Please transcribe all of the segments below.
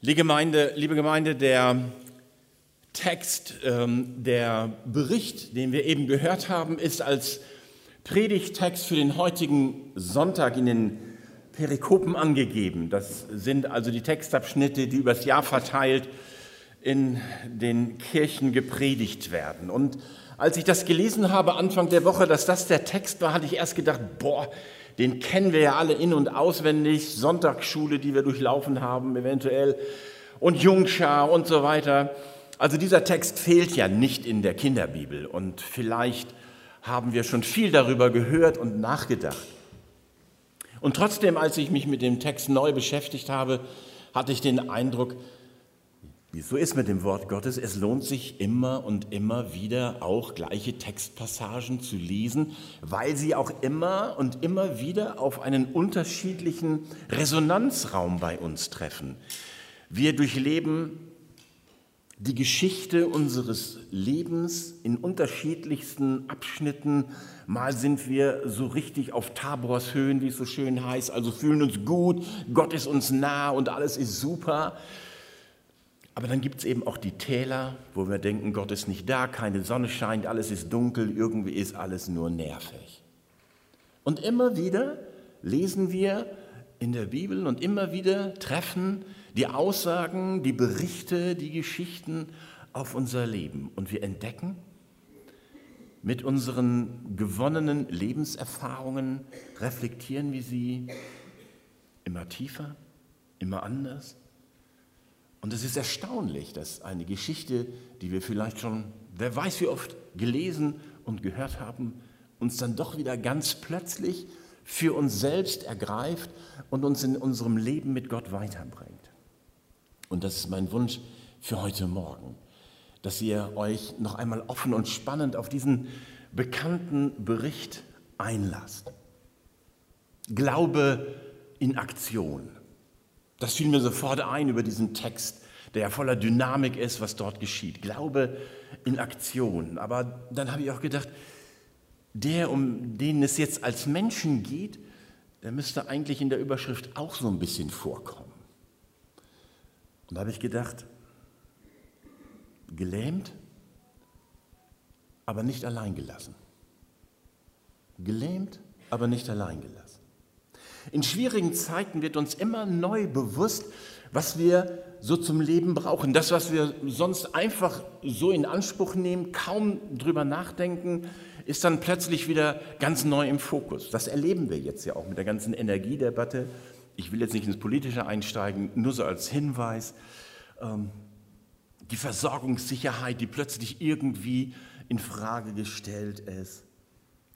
Liebe Gemeinde, liebe Gemeinde, der Text, ähm, der Bericht, den wir eben gehört haben, ist als Predigttext für den heutigen Sonntag in den Perikopen angegeben. Das sind also die Textabschnitte, die übers Jahr verteilt in den Kirchen gepredigt werden. Und als ich das gelesen habe Anfang der Woche, dass das der Text war, hatte ich erst gedacht, boah, den kennen wir ja alle in und auswendig, Sonntagsschule, die wir durchlaufen haben eventuell und Jungschar und so weiter. Also dieser Text fehlt ja nicht in der Kinderbibel und vielleicht haben wir schon viel darüber gehört und nachgedacht. Und trotzdem, als ich mich mit dem Text neu beschäftigt habe, hatte ich den Eindruck, wie es so ist mit dem Wort Gottes, es lohnt sich immer und immer wieder auch gleiche Textpassagen zu lesen, weil sie auch immer und immer wieder auf einen unterschiedlichen Resonanzraum bei uns treffen. Wir durchleben die Geschichte unseres Lebens in unterschiedlichsten Abschnitten. Mal sind wir so richtig auf Tabors Höhen, wie es so schön heißt, also fühlen uns gut, Gott ist uns nah und alles ist super. Aber dann gibt es eben auch die Täler, wo wir denken, Gott ist nicht da, keine Sonne scheint, alles ist dunkel, irgendwie ist alles nur nervig. Und immer wieder lesen wir in der Bibel und immer wieder treffen die Aussagen, die Berichte, die Geschichten auf unser Leben. Und wir entdecken, mit unseren gewonnenen Lebenserfahrungen reflektieren wir sie immer tiefer, immer anders und es ist erstaunlich, dass eine Geschichte, die wir vielleicht schon, wer weiß wie oft gelesen und gehört haben, uns dann doch wieder ganz plötzlich für uns selbst ergreift und uns in unserem Leben mit Gott weiterbringt. Und das ist mein Wunsch für heute Morgen, dass ihr euch noch einmal offen und spannend auf diesen bekannten Bericht einlasst. Glaube in Aktion. Das fiel mir sofort ein über diesen Text, der ja voller Dynamik ist, was dort geschieht. Glaube in Aktion. Aber dann habe ich auch gedacht, der, um den es jetzt als Menschen geht, der müsste eigentlich in der Überschrift auch so ein bisschen vorkommen. Und da habe ich gedacht, gelähmt, aber nicht allein gelassen. Gelähmt, aber nicht allein gelassen. In schwierigen Zeiten wird uns immer neu bewusst, was wir so zum Leben brauchen. Das, was wir sonst einfach so in Anspruch nehmen, kaum drüber nachdenken, ist dann plötzlich wieder ganz neu im Fokus. Das erleben wir jetzt ja auch mit der ganzen Energiedebatte. Ich will jetzt nicht ins Politische einsteigen, nur so als Hinweis. Ähm, die Versorgungssicherheit, die plötzlich irgendwie in Frage gestellt ist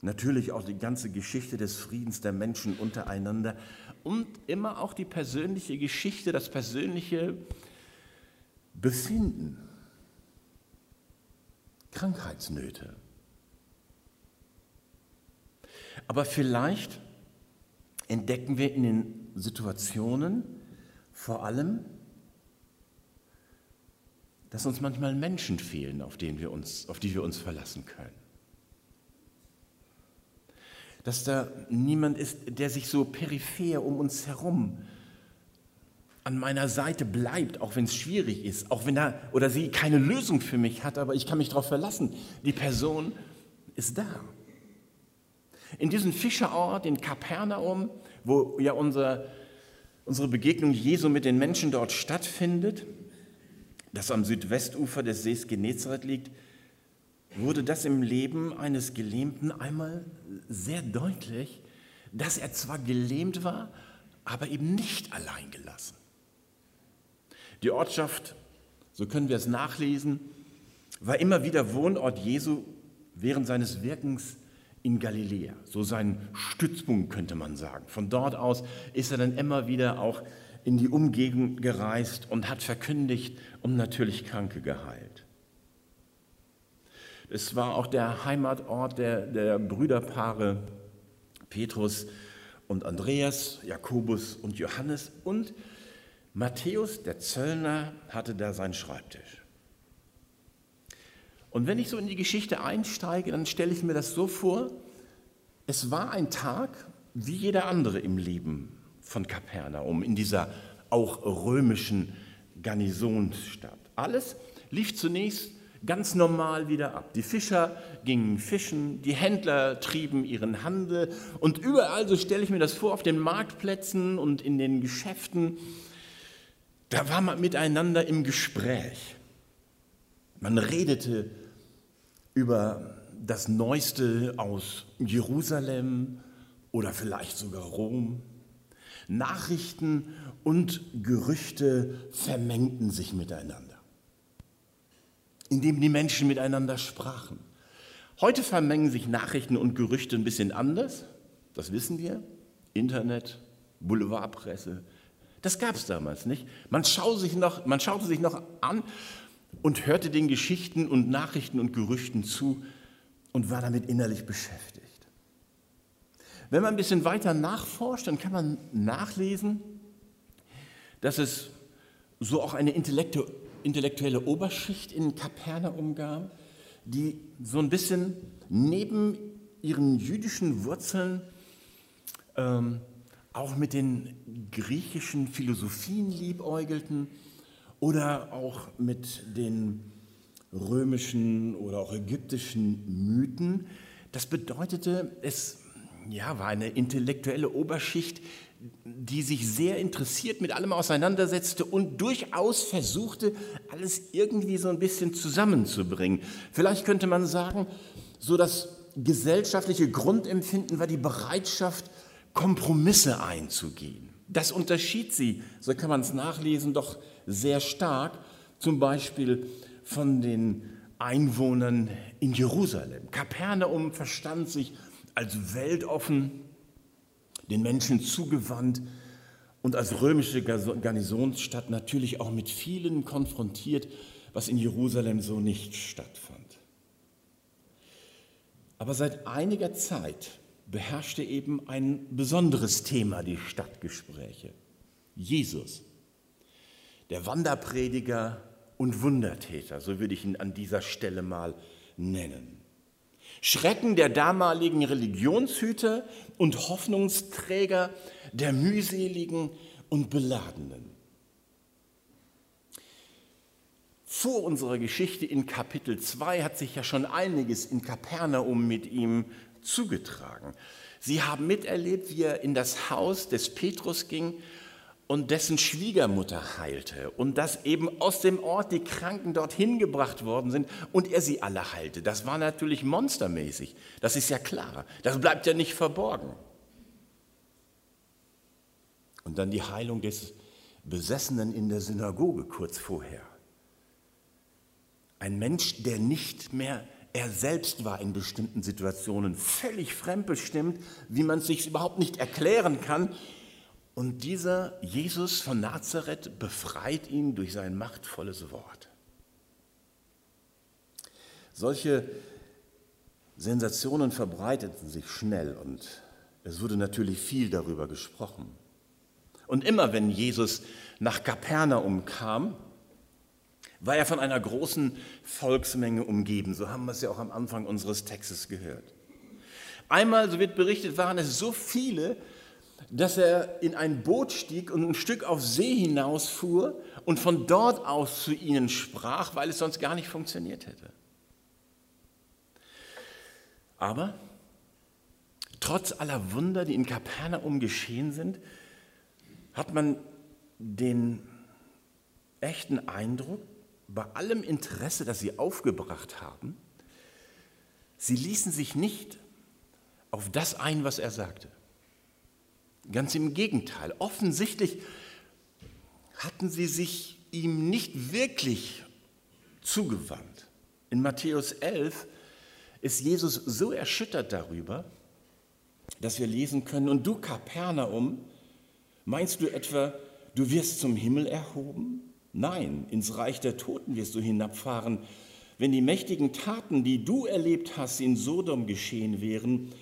natürlich auch die ganze Geschichte des Friedens der Menschen untereinander und immer auch die persönliche Geschichte, das persönliche Befinden, Krankheitsnöte. Aber vielleicht entdecken wir in den Situationen vor allem, dass uns manchmal Menschen fehlen, auf, denen wir uns, auf die wir uns verlassen können dass da niemand ist, der sich so peripher um uns herum an meiner Seite bleibt, auch wenn es schwierig ist, auch wenn er oder sie keine Lösung für mich hat, aber ich kann mich darauf verlassen. Die Person ist da. In diesem Fischerort in Kapernaum, wo ja unser, unsere Begegnung Jesu mit den Menschen dort stattfindet, das am Südwestufer des Sees Genezareth liegt, wurde das im Leben eines Gelähmten einmal sehr deutlich, dass er zwar gelähmt war, aber eben nicht allein gelassen. Die Ortschaft, so können wir es nachlesen, war immer wieder Wohnort Jesu während seines Wirkens in Galiläa, so sein Stützpunkt könnte man sagen. Von dort aus ist er dann immer wieder auch in die Umgebung gereist und hat verkündigt und natürlich Kranke geheilt. Es war auch der Heimatort der, der Brüderpaare Petrus und Andreas, Jakobus und Johannes und Matthäus, der Zöllner, hatte da seinen Schreibtisch. Und wenn ich so in die Geschichte einsteige, dann stelle ich mir das so vor, es war ein Tag wie jeder andere im Leben von Kapernaum, in dieser auch römischen Garnisonsstadt. Alles lief zunächst ganz normal wieder ab. Die Fischer gingen fischen, die Händler trieben ihren Handel und überall, so stelle ich mir das vor, auf den Marktplätzen und in den Geschäften, da war man miteinander im Gespräch. Man redete über das Neueste aus Jerusalem oder vielleicht sogar Rom. Nachrichten und Gerüchte vermengten sich miteinander, indem die Menschen miteinander sprachen. Heute vermengen sich Nachrichten und Gerüchte ein bisschen anders, das wissen wir. Internet, Boulevardpresse, das gab es damals nicht. Man, schau sich noch, man schaute sich noch an und hörte den Geschichten und Nachrichten und Gerüchten zu und war damit innerlich beschäftigt. Wenn man ein bisschen weiter nachforscht, dann kann man nachlesen, dass es so auch eine intellektuelle Oberschicht in Kapernaum gab, die so ein bisschen neben ihren jüdischen Wurzeln ähm, auch mit den griechischen Philosophien liebäugelten oder auch mit den römischen oder auch ägyptischen Mythen. Das bedeutete, es ja, war eine intellektuelle Oberschicht, die sich sehr interessiert mit allem auseinandersetzte und durchaus versuchte, alles irgendwie so ein bisschen zusammenzubringen. Vielleicht könnte man sagen, so das gesellschaftliche Grundempfinden war die Bereitschaft, Kompromisse einzugehen. Das unterschied sie, so kann man es nachlesen, doch sehr stark, zum Beispiel von den Einwohnern in Jerusalem. Kapernaum verstand sich als weltoffen, den Menschen zugewandt und als römische Garnisonsstadt natürlich auch mit vielen konfrontiert, was in Jerusalem so nicht stattfand. Aber seit einiger Zeit beherrschte eben ein besonderes Thema die Stadtgespräche. Jesus, der Wanderprediger und Wundertäter, so würde ich ihn an dieser Stelle mal nennen. Schrecken der damaligen Religionshüter und Hoffnungsträger der mühseligen und Beladenen. Vor unserer Geschichte in Kapitel 2 hat sich ja schon einiges in Kapernaum mit ihm zugetragen. Sie haben miterlebt, wie er in das Haus des Petrus ging und dessen Schwiegermutter heilte und dass eben aus dem Ort die Kranken dorthin gebracht worden sind und er sie alle heilte. Das war natürlich monstermäßig, das ist ja klar, das bleibt ja nicht verborgen. Und dann die Heilung des Besessenen in der Synagoge kurz vorher. Ein Mensch, der nicht mehr er selbst war in bestimmten Situationen völlig fremdbestimmt, wie man es sich überhaupt nicht erklären kann. Und dieser Jesus von Nazareth befreit ihn durch sein machtvolles Wort. Solche Sensationen verbreiteten sich schnell und es wurde natürlich viel darüber gesprochen. Und immer wenn Jesus nach Kapernaum kam, war er von einer großen Volksmenge umgeben. So haben wir es ja auch am Anfang unseres Textes gehört. Einmal, so wird berichtet, waren es so viele, dass er in ein Boot stieg und ein Stück auf See hinausfuhr und von dort aus zu ihnen sprach, weil es sonst gar nicht funktioniert hätte. Aber trotz aller Wunder, die in Kapernaum geschehen sind, hat man den echten Eindruck, bei allem Interesse, das sie aufgebracht haben, sie ließen sich nicht auf das ein, was er sagte. Ganz im Gegenteil, offensichtlich hatten sie sich ihm nicht wirklich zugewandt. In Matthäus 11 ist Jesus so erschüttert darüber, dass wir lesen können, und du Kapernaum, meinst du etwa, du wirst zum Himmel erhoben? Nein, ins Reich der Toten wirst du hinabfahren. Wenn die mächtigen Taten, die du erlebt hast, in Sodom geschehen wären,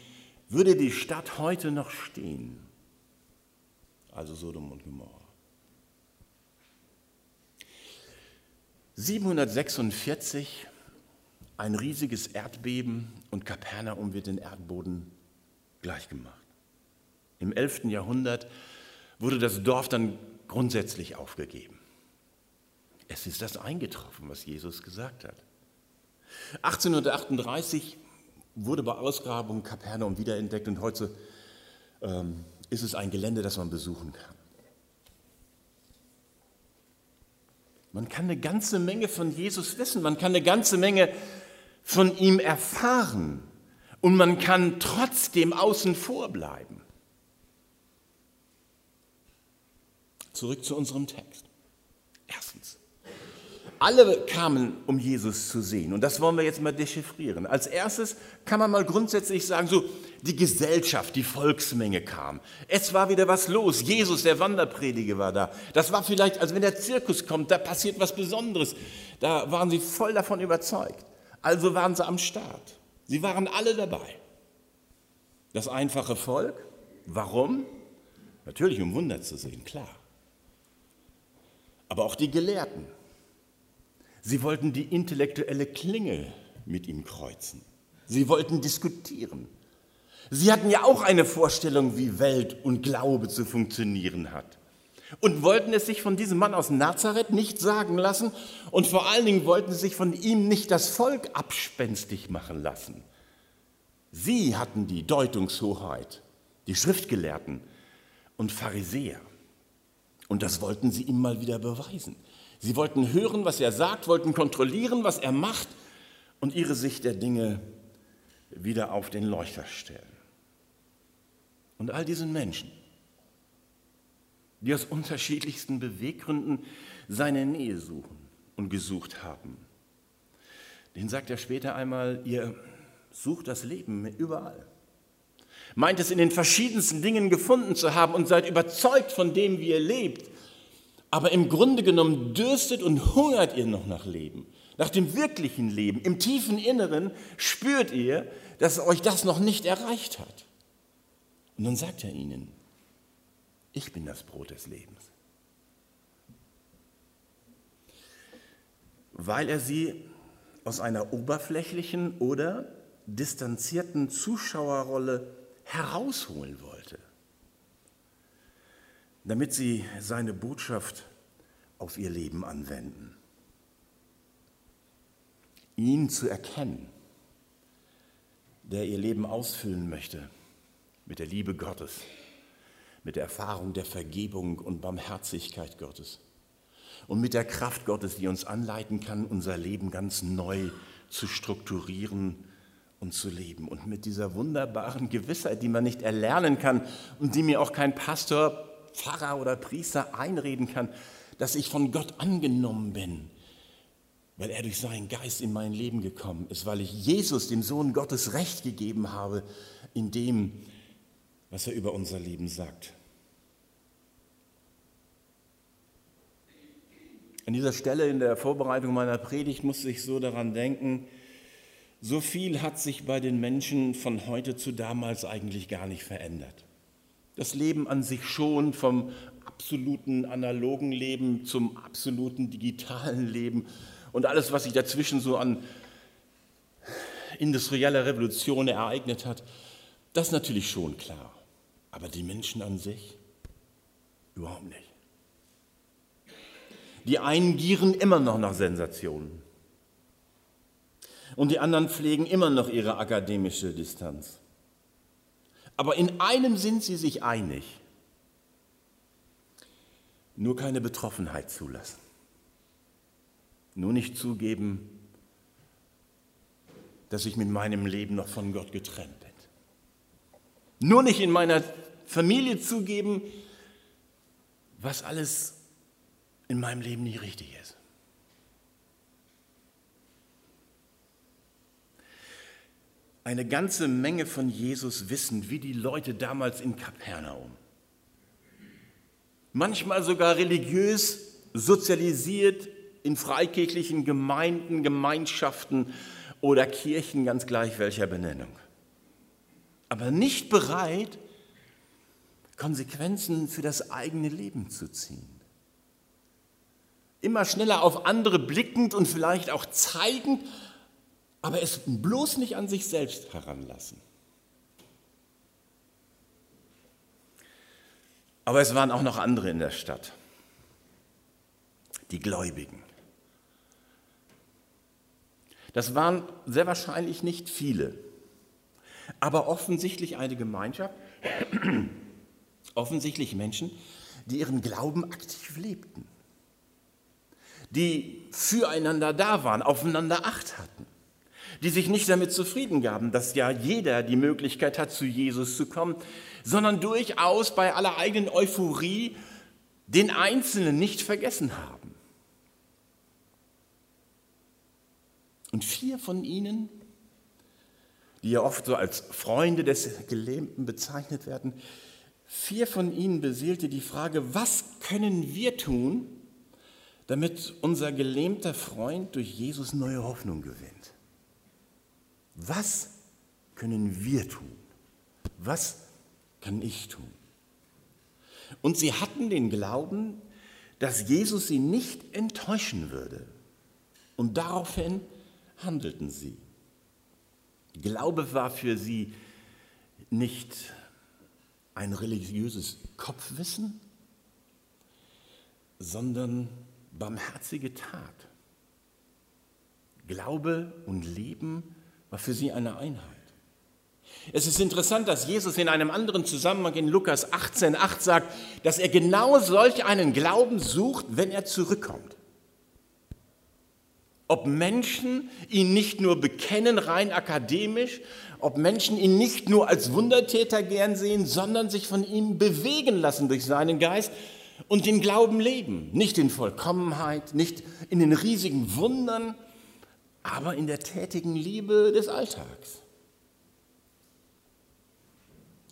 würde die Stadt heute noch stehen. Also Sodom und Gomorra. 746, ein riesiges Erdbeben und Kapernaum wird den Erdboden gleichgemacht. Im 11. Jahrhundert wurde das Dorf dann grundsätzlich aufgegeben. Es ist das eingetroffen, was Jesus gesagt hat. 1838 wurde bei Ausgrabung Kapernaum wiederentdeckt und heute ähm, ist es ein Gelände, das man besuchen kann. Man kann eine ganze Menge von Jesus wissen, man kann eine ganze Menge von ihm erfahren und man kann trotzdem außen vor bleiben. Zurück zu unserem Text. Alle kamen, um Jesus zu sehen. Und das wollen wir jetzt mal dechiffrieren. Als erstes kann man mal grundsätzlich sagen, so die Gesellschaft, die Volksmenge kam. Es war wieder was los. Jesus, der Wanderprediger, war da. Das war vielleicht, als wenn der Zirkus kommt, da passiert was Besonderes. Da waren sie voll davon überzeugt. Also waren sie am Start. Sie waren alle dabei. Das einfache Volk, warum? Natürlich, um Wunder zu sehen, klar. Aber auch die Gelehrten, Sie wollten die intellektuelle Klinge mit ihm kreuzen. Sie wollten diskutieren. Sie hatten ja auch eine Vorstellung, wie Welt und Glaube zu funktionieren hat. Und wollten es sich von diesem Mann aus Nazareth nicht sagen lassen und vor allen Dingen wollten sie sich von ihm nicht das Volk abspenstig machen lassen. Sie hatten die Deutungshoheit, die Schriftgelehrten und Pharisäer. Und das wollten sie ihm mal wieder beweisen. Sie wollten hören, was er sagt, wollten kontrollieren, was er macht und ihre Sicht der Dinge wieder auf den Leuchter stellen. Und all diesen Menschen, die aus unterschiedlichsten Beweggründen seine Nähe suchen und gesucht haben, den sagt er später einmal, ihr sucht das Leben überall. Meint es in den verschiedensten Dingen gefunden zu haben und seid überzeugt von dem, wie ihr lebt aber im Grunde genommen dürstet und hungert ihr noch nach Leben, nach dem wirklichen Leben. Im tiefen Inneren spürt ihr, dass euch das noch nicht erreicht hat. Und dann sagt er ihnen, ich bin das Brot des Lebens. Weil er sie aus einer oberflächlichen oder distanzierten Zuschauerrolle herausholen wollte damit sie seine Botschaft auf ihr Leben anwenden. Ihn zu erkennen, der ihr Leben ausfüllen möchte mit der Liebe Gottes, mit der Erfahrung der Vergebung und Barmherzigkeit Gottes und mit der Kraft Gottes, die uns anleiten kann, unser Leben ganz neu zu strukturieren und zu leben. Und mit dieser wunderbaren Gewissheit, die man nicht erlernen kann und die mir auch kein Pastor Pfarrer oder Priester einreden kann, dass ich von Gott angenommen bin, weil er durch seinen Geist in mein Leben gekommen ist, weil ich Jesus, dem Sohn Gottes, Recht gegeben habe in dem, was er über unser Leben sagt. An dieser Stelle in der Vorbereitung meiner Predigt musste ich so daran denken, so viel hat sich bei den Menschen von heute zu damals eigentlich gar nicht verändert. Das Leben an sich schon vom absoluten analogen Leben zum absoluten digitalen Leben und alles, was sich dazwischen so an industrieller Revolution ereignet hat, das ist natürlich schon klar. Aber die Menschen an sich überhaupt nicht. Die einen gieren immer noch nach Sensationen. Und die anderen pflegen immer noch ihre akademische Distanz. Aber in einem sind sie sich einig. Nur keine Betroffenheit zulassen. Nur nicht zugeben, dass ich mit meinem Leben noch von Gott getrennt bin. Nur nicht in meiner Familie zugeben, was alles in meinem Leben nicht richtig ist. Eine ganze Menge von Jesus wissen, wie die Leute damals in Kapernaum. Manchmal sogar religiös sozialisiert in freikirchlichen Gemeinden, Gemeinschaften oder Kirchen, ganz gleich welcher Benennung. Aber nicht bereit, Konsequenzen für das eigene Leben zu ziehen. Immer schneller auf andere blickend und vielleicht auch zeigend, aber es bloß nicht an sich selbst heranlassen. Aber es waren auch noch andere in der Stadt, die Gläubigen, Das waren sehr wahrscheinlich nicht viele, aber offensichtlich eine Gemeinschaft, offensichtlich Menschen, die ihren Glauben aktiv lebten, die füreinander da waren, aufeinander Acht hatten, die sich nicht damit zufrieden gaben, dass ja jeder die Möglichkeit hat, zu Jesus zu kommen, sondern durchaus bei aller eigenen Euphorie den Einzelnen nicht vergessen haben. Und vier von ihnen, die ja oft so als Freunde des Gelähmten bezeichnet werden, vier von ihnen beseelte die Frage, was können wir tun, damit unser gelähmter Freund durch Jesus neue Hoffnung gewinnt? Was können wir tun? Was kann ich tun? Und sie hatten den Glauben, dass Jesus sie nicht enttäuschen würde. Und daraufhin handelten sie. Glaube war für sie nicht ein religiöses Kopfwissen, sondern barmherzige Tat. Glaube und Leben war für sie eine Einheit. Es ist interessant, dass Jesus in einem anderen Zusammenhang in Lukas 18,8 sagt, dass er genau solch einen Glauben sucht, wenn er zurückkommt. Ob Menschen ihn nicht nur bekennen, rein akademisch, ob Menschen ihn nicht nur als Wundertäter gern sehen, sondern sich von ihm bewegen lassen durch seinen Geist und den Glauben leben. Nicht in Vollkommenheit, nicht in den riesigen Wundern, aber in der tätigen Liebe des Alltags.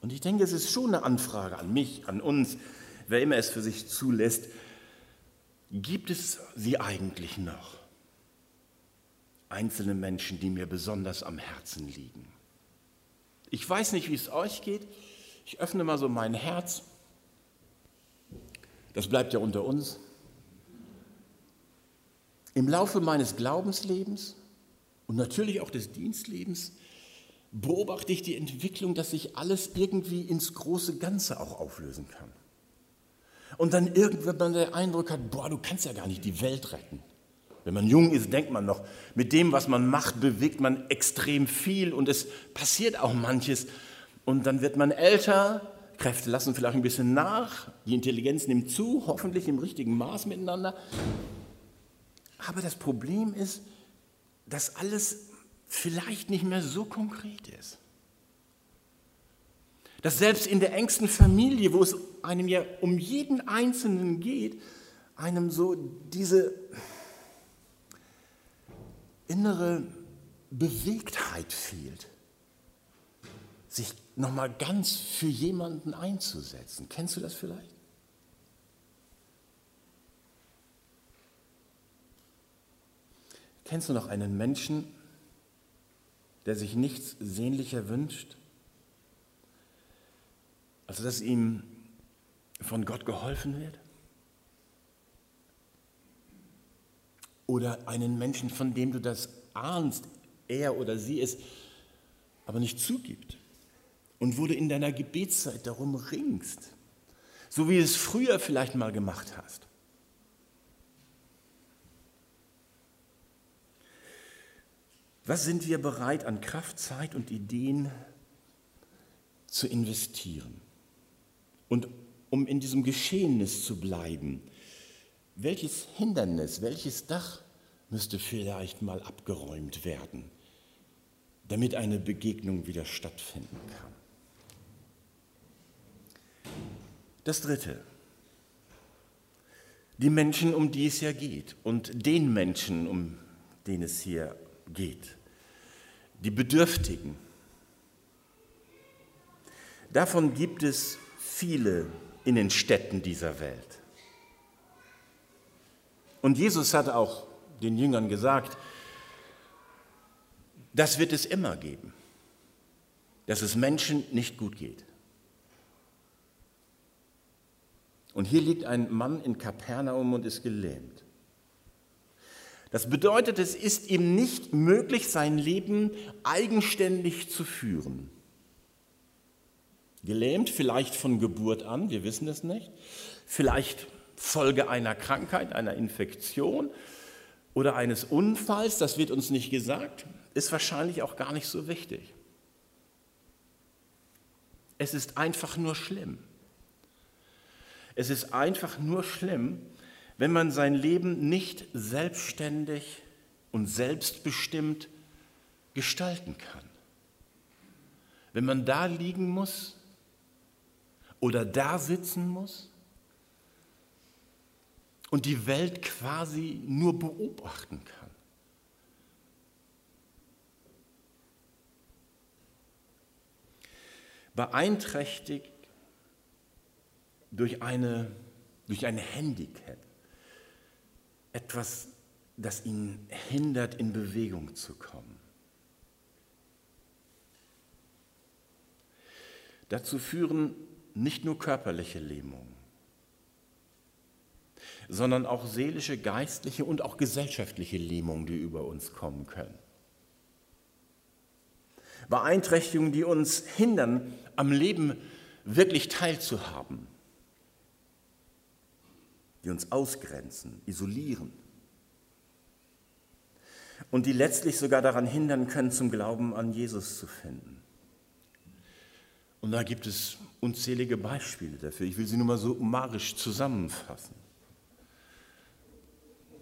Und ich denke, es ist schon eine Anfrage an mich, an uns, wer immer es für sich zulässt. Gibt es sie eigentlich noch? einzelne Menschen, die mir besonders am Herzen liegen. Ich weiß nicht, wie es euch geht. Ich öffne mal so mein Herz. Das bleibt ja unter uns. Im Laufe meines Glaubenslebens und natürlich auch des Dienstlebens beobachte ich die Entwicklung, dass sich alles irgendwie ins große Ganze auch auflösen kann. Und dann irgendwann den Eindruck hat, boah, du kannst ja gar nicht die Welt retten. Wenn man jung ist, denkt man noch, mit dem, was man macht, bewegt man extrem viel und es passiert auch manches. Und dann wird man älter, Kräfte lassen vielleicht ein bisschen nach, die Intelligenz nimmt zu, hoffentlich im richtigen Maß miteinander. Aber das Problem ist, dass alles vielleicht nicht mehr so konkret ist. Dass selbst in der engsten Familie, wo es einem ja um jeden Einzelnen geht, einem so diese innere Bewegtheit fehlt, sich nochmal ganz für jemanden einzusetzen. Kennst du das vielleicht? Kennst du noch einen Menschen, der sich nichts sehnlicher wünscht, als dass ihm von Gott geholfen wird? Oder einen Menschen, von dem du das ahnst, er oder sie es aber nicht zugibt. Und wo du in deiner Gebetszeit darum ringst, so wie du es früher vielleicht mal gemacht hast. Was sind wir bereit an Kraft, Zeit und Ideen zu investieren? Und um in diesem Geschehnis zu bleiben, welches Hindernis, welches Dach müsste vielleicht mal abgeräumt werden, damit eine Begegnung wieder stattfinden kann. Das Dritte, die Menschen, um die es ja geht und den Menschen, um den es hier geht, die Bedürftigen. Davon gibt es viele in den Städten dieser Welt. Und Jesus hat auch den Jüngern gesagt, das wird es immer geben, dass es Menschen nicht gut geht. Und hier liegt ein Mann in Kapernaum und ist gelähmt. Das bedeutet, es ist ihm nicht möglich, sein Leben eigenständig zu führen. Gelähmt vielleicht von Geburt an, wir wissen es nicht, vielleicht Folge einer Krankheit, einer Infektion oder eines Unfalls, das wird uns nicht gesagt, ist wahrscheinlich auch gar nicht so wichtig. Es ist einfach nur schlimm. Es ist einfach nur schlimm, wenn man sein Leben nicht selbstständig und selbstbestimmt gestalten kann. Wenn man da liegen muss oder da sitzen muss und die Welt quasi nur beobachten kann. Beeinträchtigt durch, eine, durch ein Handicap, etwas, das ihn hindert, in Bewegung zu kommen. Dazu führen nicht nur körperliche Lähmungen, sondern auch seelische, geistliche und auch gesellschaftliche Lähmungen, die über uns kommen können. Beeinträchtigungen, die uns hindern, am Leben wirklich teilzuhaben, die uns ausgrenzen, isolieren und die letztlich sogar daran hindern können, zum Glauben an Jesus zu finden. Und da gibt es unzählige Beispiele dafür. Ich will sie nur mal so umarisch zusammenfassen.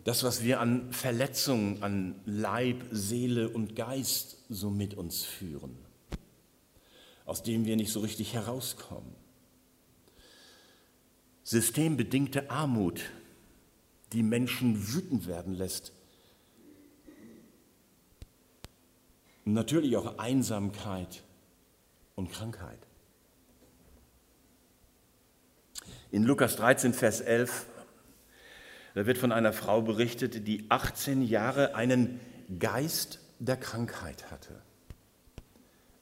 Das, was wir an Verletzungen, an Leib, Seele und Geist so mit uns führen, aus dem wir nicht so richtig herauskommen. Systembedingte Armut, die Menschen wütend werden lässt. Und natürlich auch Einsamkeit und Krankheit. In Lukas 13, Vers 11, da wird von einer Frau berichtet, die 18 Jahre einen Geist der Krankheit hatte.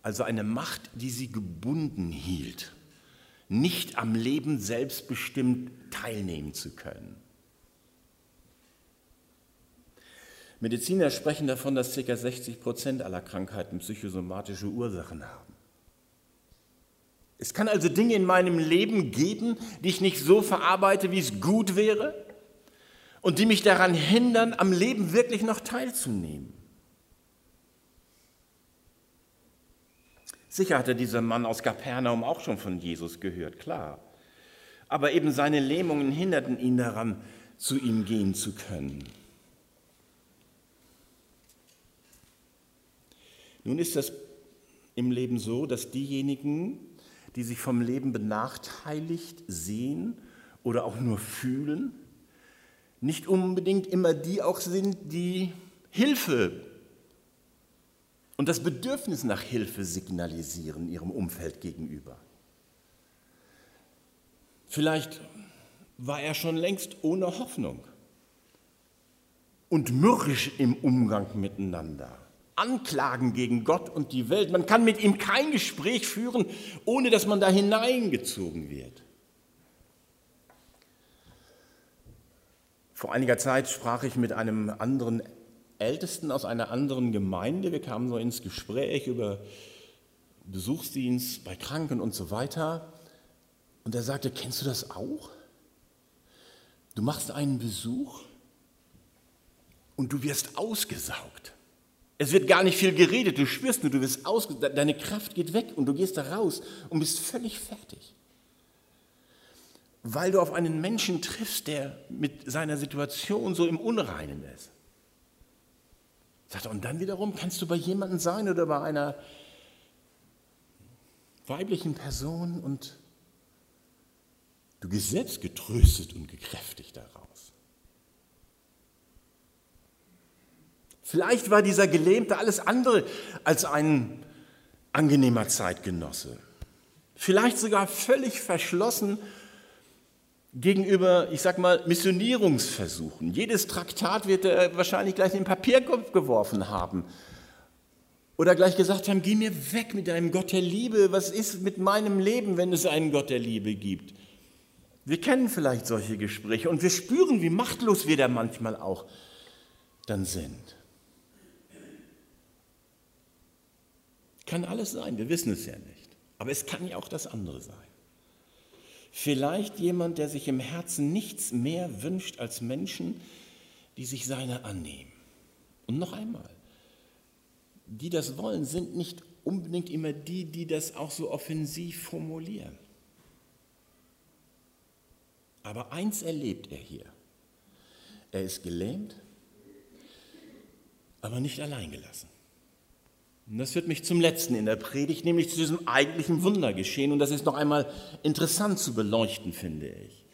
Also eine Macht, die sie gebunden hielt, nicht am Leben selbstbestimmt teilnehmen zu können. Mediziner sprechen davon, dass ca. 60 Prozent aller Krankheiten psychosomatische Ursachen haben. Es kann also Dinge in meinem Leben geben, die ich nicht so verarbeite, wie es gut wäre und die mich daran hindern, am Leben wirklich noch teilzunehmen. Sicher hatte dieser Mann aus Kapernaum auch schon von Jesus gehört, klar. Aber eben seine Lähmungen hinderten ihn daran, zu ihm gehen zu können. Nun ist das im Leben so, dass diejenigen, die sich vom Leben benachteiligt sehen oder auch nur fühlen, nicht unbedingt immer die auch sind, die Hilfe und das Bedürfnis nach Hilfe signalisieren ihrem Umfeld gegenüber. Vielleicht war er schon längst ohne Hoffnung und mürrisch im Umgang miteinander. Anklagen gegen Gott und die Welt. Man kann mit ihm kein Gespräch führen, ohne dass man da hineingezogen wird. Vor einiger Zeit sprach ich mit einem anderen Ältesten aus einer anderen Gemeinde. Wir kamen so ins Gespräch über Besuchsdienst bei Kranken und so weiter. Und er sagte, kennst du das auch? Du machst einen Besuch und du wirst ausgesaugt. Es wird gar nicht viel geredet, du spürst nur, du wirst aus, deine Kraft geht weg und du gehst da raus und bist völlig fertig. Weil du auf einen Menschen triffst, der mit seiner Situation so im Unreinen ist. Sagt und dann wiederum kannst du bei jemandem sein oder bei einer weiblichen Person und du gehst selbst getröstet und gekräftigt daraus. Vielleicht war dieser Gelähmte alles andere als ein angenehmer Zeitgenosse. Vielleicht sogar völlig verschlossen gegenüber, ich sag mal, Missionierungsversuchen. Jedes Traktat wird er wahrscheinlich gleich in den Papierkorb geworfen haben. Oder gleich gesagt haben, geh mir weg mit deinem Gott der Liebe. Was ist mit meinem Leben, wenn es einen Gott der Liebe gibt? Wir kennen vielleicht solche Gespräche und wir spüren, wie machtlos wir da manchmal auch dann sind. Kann alles sein, wir wissen es ja nicht. Aber es kann ja auch das andere sein. Vielleicht jemand, der sich im Herzen nichts mehr wünscht als Menschen, die sich seiner annehmen. Und noch einmal, die das wollen, sind nicht unbedingt immer die, die das auch so offensiv formulieren. Aber eins erlebt er hier. Er ist gelähmt, aber nicht allein gelassen. Und das führt mich zum letzten in der Predigt, nämlich zu diesem eigentlichen Wundergeschehen. Und das ist noch einmal interessant zu beleuchten, finde ich.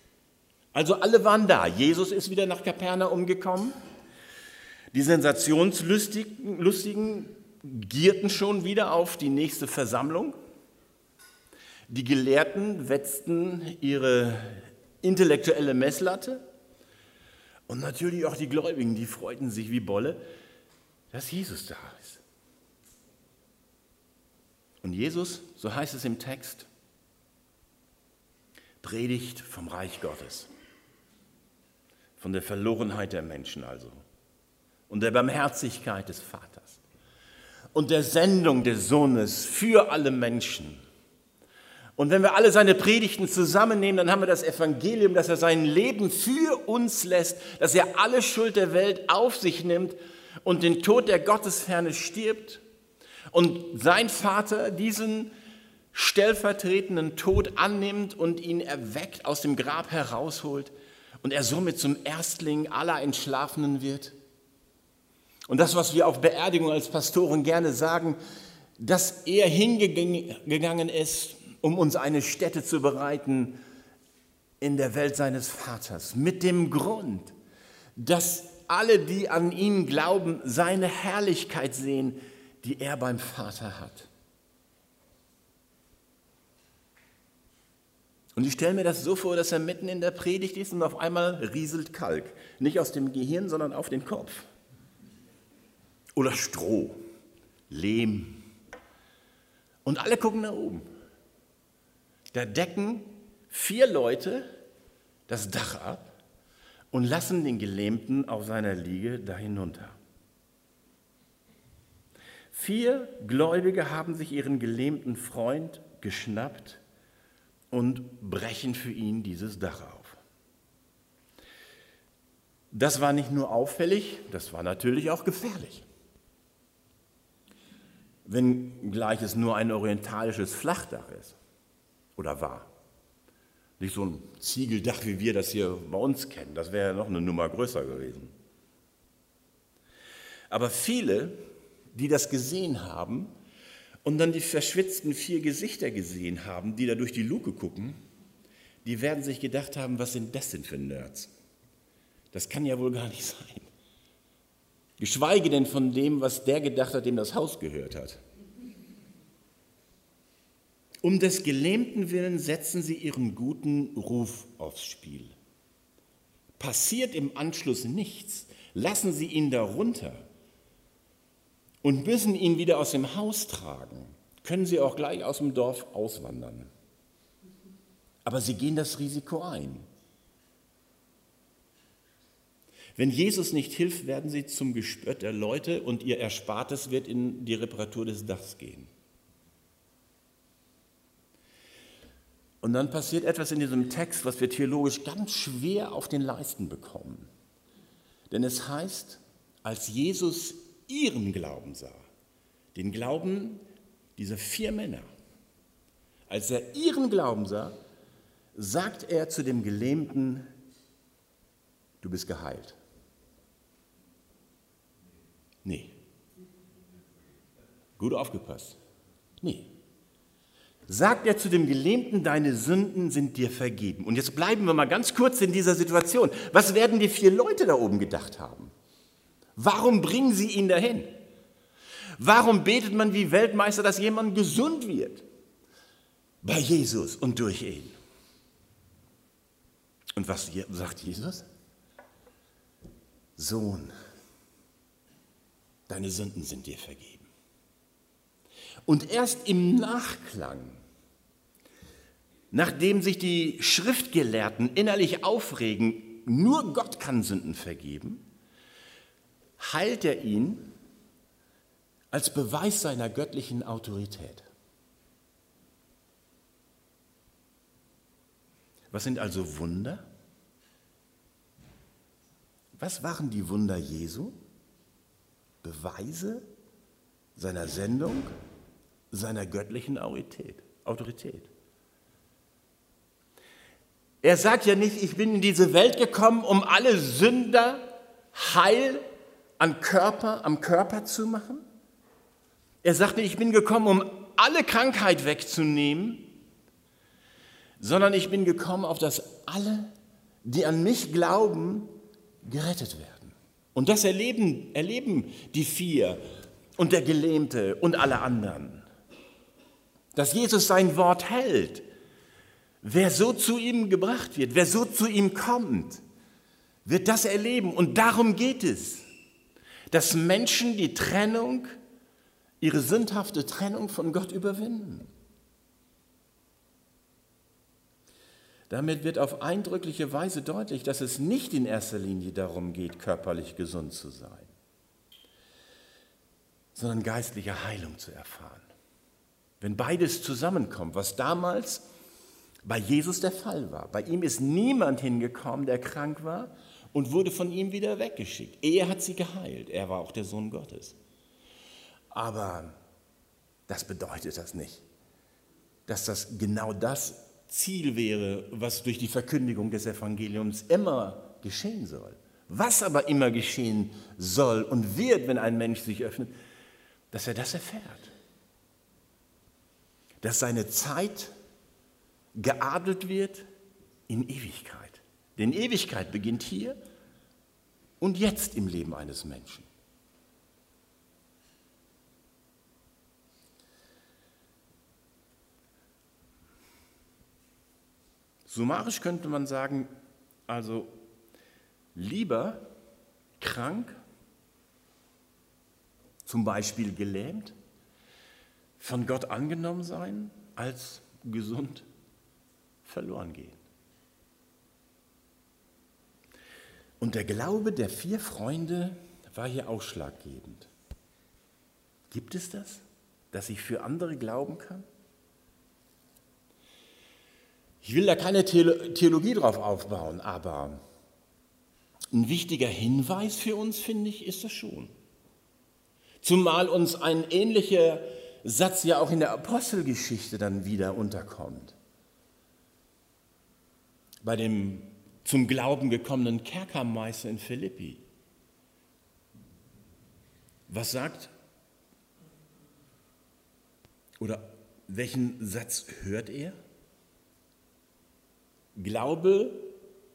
Also alle waren da. Jesus ist wieder nach Kapernaum gekommen. Die Sensationslustigen gierten schon wieder auf die nächste Versammlung. Die Gelehrten wetzten ihre intellektuelle Messlatte. Und natürlich auch die Gläubigen, die freuten sich wie Bolle, dass Jesus da ist. Und Jesus, so heißt es im Text, predigt vom Reich Gottes, von der Verlorenheit der Menschen also. Und der Barmherzigkeit des Vaters. Und der Sendung des Sohnes für alle Menschen. Und wenn wir alle seine Predigten zusammennehmen, dann haben wir das Evangelium, dass er sein Leben für uns lässt, dass er alle Schuld der Welt auf sich nimmt und den Tod der Gottesferne stirbt und sein Vater diesen stellvertretenden Tod annimmt und ihn erweckt, aus dem Grab herausholt und er somit zum Erstling aller Entschlafenen wird. Und das, was wir auf Beerdigung als Pastoren gerne sagen, dass er hingegangen ist, um uns eine Stätte zu bereiten in der Welt seines Vaters, mit dem Grund, dass alle, die an ihn glauben, seine Herrlichkeit sehen, die er beim Vater hat. Und ich stelle mir das so vor, dass er mitten in der Predigt ist und auf einmal rieselt Kalk. Nicht aus dem Gehirn, sondern auf den Kopf. Oder Stroh, Lehm. Und alle gucken nach oben. Da decken vier Leute das Dach ab und lassen den Gelähmten auf seiner Liege da hinunter. Vier Gläubige haben sich ihren gelähmten Freund geschnappt und brechen für ihn dieses Dach auf. Das war nicht nur auffällig, das war natürlich auch gefährlich. Wenn gleich es nur ein orientalisches Flachdach ist oder war. Nicht so ein Ziegeldach, wie wir das hier bei uns kennen. Das wäre ja noch eine Nummer größer gewesen. Aber viele, die das gesehen haben und dann die verschwitzten vier Gesichter gesehen haben, die da durch die Luke gucken, die werden sich gedacht haben, was sind das denn für Nerds? Das kann ja wohl gar nicht sein. Geschweige denn von dem, was der gedacht hat, dem das Haus gehört hat. Um des Gelähmten willen setzen sie ihren guten Ruf aufs Spiel. Passiert im Anschluss nichts, lassen sie ihn darunter und müssen ihn wieder aus dem Haus tragen, können sie auch gleich aus dem Dorf auswandern. Aber sie gehen das Risiko ein. Wenn Jesus nicht hilft, werden sie zum Gespött der Leute und ihr Erspartes wird in die Reparatur des Dachs gehen. Und dann passiert etwas in diesem Text, was wir theologisch ganz schwer auf den Leisten bekommen. Denn es heißt, als Jesus ihren Glauben sah, den Glauben dieser vier Männer, als er ihren Glauben sah, sagt er zu dem Gelähmten, du bist geheilt. Nee. Gut aufgepasst. Nee sagt er zu dem Gelähmten, deine Sünden sind dir vergeben. Und jetzt bleiben wir mal ganz kurz in dieser Situation. Was werden die vier Leute da oben gedacht haben? Warum bringen sie ihn dahin? Warum betet man wie Weltmeister, dass jemand gesund wird? Bei Jesus und durch ihn. Und was sagt Jesus? Sohn, deine Sünden sind dir vergeben. Und erst im Nachklang nachdem sich die Schriftgelehrten innerlich aufregen, nur Gott kann Sünden vergeben, heilt er ihn als Beweis seiner göttlichen Autorität. Was sind also Wunder? Was waren die Wunder Jesu? Beweise seiner Sendung, seiner göttlichen Autorität. Er sagt ja nicht, ich bin in diese Welt gekommen, um alle Sünder heil an Körper, am Körper zu machen. Er sagte, ich bin gekommen, um alle Krankheit wegzunehmen, sondern ich bin gekommen, auf das alle, die an mich glauben, gerettet werden. Und das erleben, erleben die vier und der Gelähmte und alle anderen. Dass Jesus sein Wort hält. Wer so zu ihm gebracht wird, wer so zu ihm kommt, wird das erleben. Und darum geht es, dass Menschen die Trennung, ihre sündhafte Trennung von Gott überwinden. Damit wird auf eindrückliche Weise deutlich, dass es nicht in erster Linie darum geht, körperlich gesund zu sein, sondern geistliche Heilung zu erfahren. Wenn beides zusammenkommt, was damals bei Jesus der Fall war. Bei ihm ist niemand hingekommen, der krank war und wurde von ihm wieder weggeschickt. Er hat sie geheilt. Er war auch der Sohn Gottes. Aber das bedeutet das nicht, dass das genau das Ziel wäre, was durch die Verkündigung des Evangeliums immer geschehen soll. Was aber immer geschehen soll und wird, wenn ein Mensch sich öffnet, dass er das erfährt. Dass seine Zeit geadelt wird in Ewigkeit. Denn Ewigkeit beginnt hier und jetzt im Leben eines Menschen. Summarisch könnte man sagen, also lieber krank, zum Beispiel gelähmt, von Gott angenommen sein, als gesund verloren gehen. Und der Glaube der vier Freunde war hier ausschlaggebend. Gibt es das, dass ich für andere glauben kann? Ich will da keine Theologie drauf aufbauen, aber ein wichtiger Hinweis für uns, finde ich, ist das schon. Zumal uns ein ähnlicher Satz ja auch in der Apostelgeschichte dann wieder unterkommt. Bei dem zum Glauben gekommenen Kerkermeister in Philippi. Was sagt? Oder welchen Satz hört er? Glaube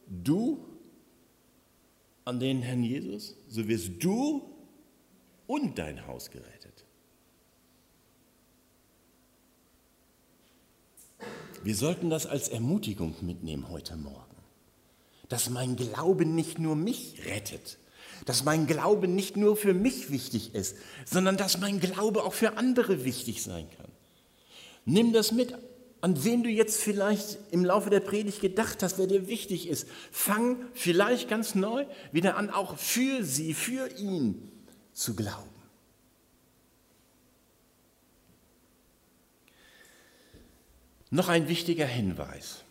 du an den Herrn Jesus, so wirst du und dein Haus gerettet. Wir sollten das als Ermutigung mitnehmen heute Morgen, dass mein Glaube nicht nur mich rettet, dass mein Glaube nicht nur für mich wichtig ist, sondern dass mein Glaube auch für andere wichtig sein kann. Nimm das mit an wen du jetzt vielleicht im Laufe der Predigt gedacht hast, wer dir wichtig ist. Fang vielleicht ganz neu wieder an, auch für sie, für ihn zu glauben. Noch ein wichtiger Hinweis.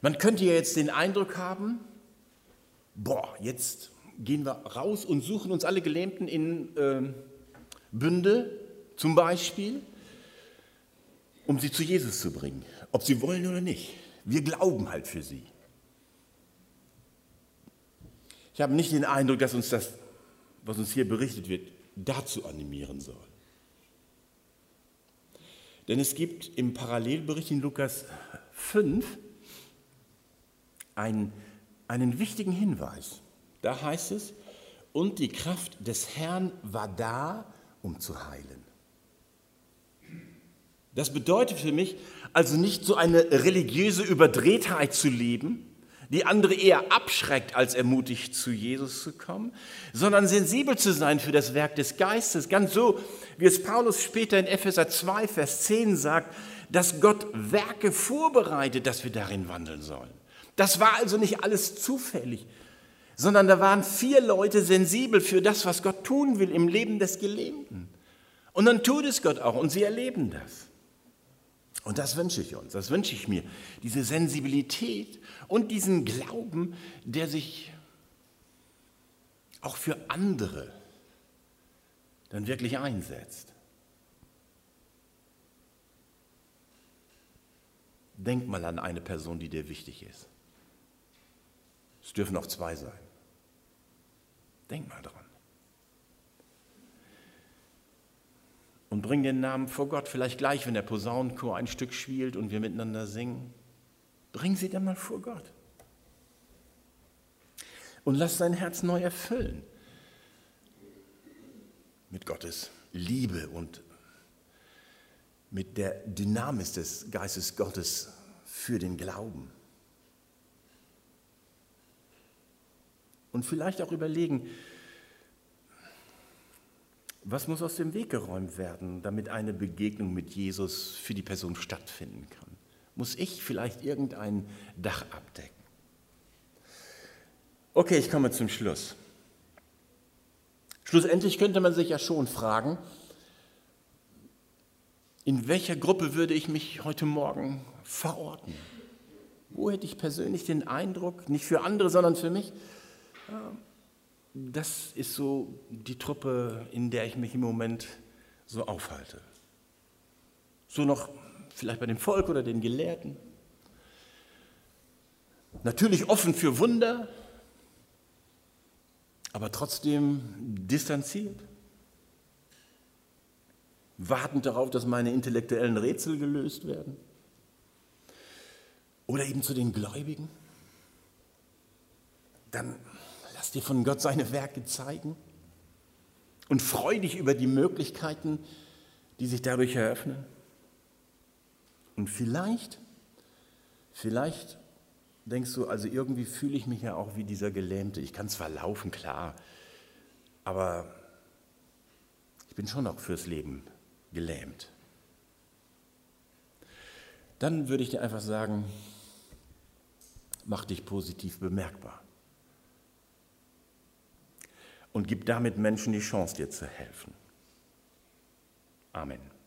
Man könnte ja jetzt den Eindruck haben, boah, jetzt gehen wir raus und suchen uns alle Gelähmten in äh, Bünde zum Beispiel um sie zu Jesus zu bringen, ob sie wollen oder nicht. Wir glauben halt für sie. Ich habe nicht den Eindruck, dass uns das, was uns hier berichtet wird, dazu animieren soll. Denn es gibt im Parallelbericht in Lukas 5 einen, einen wichtigen Hinweis. Da heißt es, und die Kraft des Herrn war da, um zu heilen. Das bedeutet für mich also nicht so eine religiöse Überdrehtheit zu leben, die andere eher abschreckt, als ermutigt, zu Jesus zu kommen, sondern sensibel zu sein für das Werk des Geistes. Ganz so, wie es Paulus später in Epheser 2, Vers 10 sagt, dass Gott Werke vorbereitet, dass wir darin wandeln sollen. Das war also nicht alles zufällig, sondern da waren vier Leute sensibel für das, was Gott tun will im Leben des Gelähmten. Und dann tut es Gott auch und sie erleben das. Und das wünsche ich uns, das wünsche ich mir. Diese Sensibilität und diesen Glauben, der sich auch für andere dann wirklich einsetzt. Denk mal an eine Person, die dir wichtig ist. Es dürfen auch zwei sein. Denk mal dran. Und bring den Namen vor Gott, vielleicht gleich, wenn der Posaunenchor ein Stück spielt und wir miteinander singen. Bring sie dann mal vor Gott. Und lass dein Herz neu erfüllen mit Gottes Liebe und mit der Dynamis des Geistes Gottes für den Glauben. Und vielleicht auch überlegen, was muss aus dem Weg geräumt werden, damit eine Begegnung mit Jesus für die Person stattfinden kann? Muss ich vielleicht irgendein Dach abdecken? Okay, ich komme zum Schluss. Schlussendlich könnte man sich ja schon fragen, in welcher Gruppe würde ich mich heute Morgen verorten? Wo hätte ich persönlich den Eindruck, nicht für andere, sondern für mich, das ist so die Truppe, in der ich mich im Moment so aufhalte. So noch vielleicht bei dem Volk oder den Gelehrten. Natürlich offen für Wunder, aber trotzdem distanziert wartend darauf, dass meine intellektuellen Rätsel gelöst werden? Oder eben zu den Gläubigen? Dann lass dir von Gott seine Werke zeigen und freu dich über die Möglichkeiten, die sich dadurch eröffnen. Und vielleicht, vielleicht denkst du, also irgendwie fühle ich mich ja auch wie dieser Gelähmte. Ich kann zwar laufen, klar, aber ich bin schon noch fürs Leben gelähmt. Dann würde ich dir einfach sagen, mach dich positiv bemerkbar und gib damit Menschen die Chance, dir zu helfen. Amen.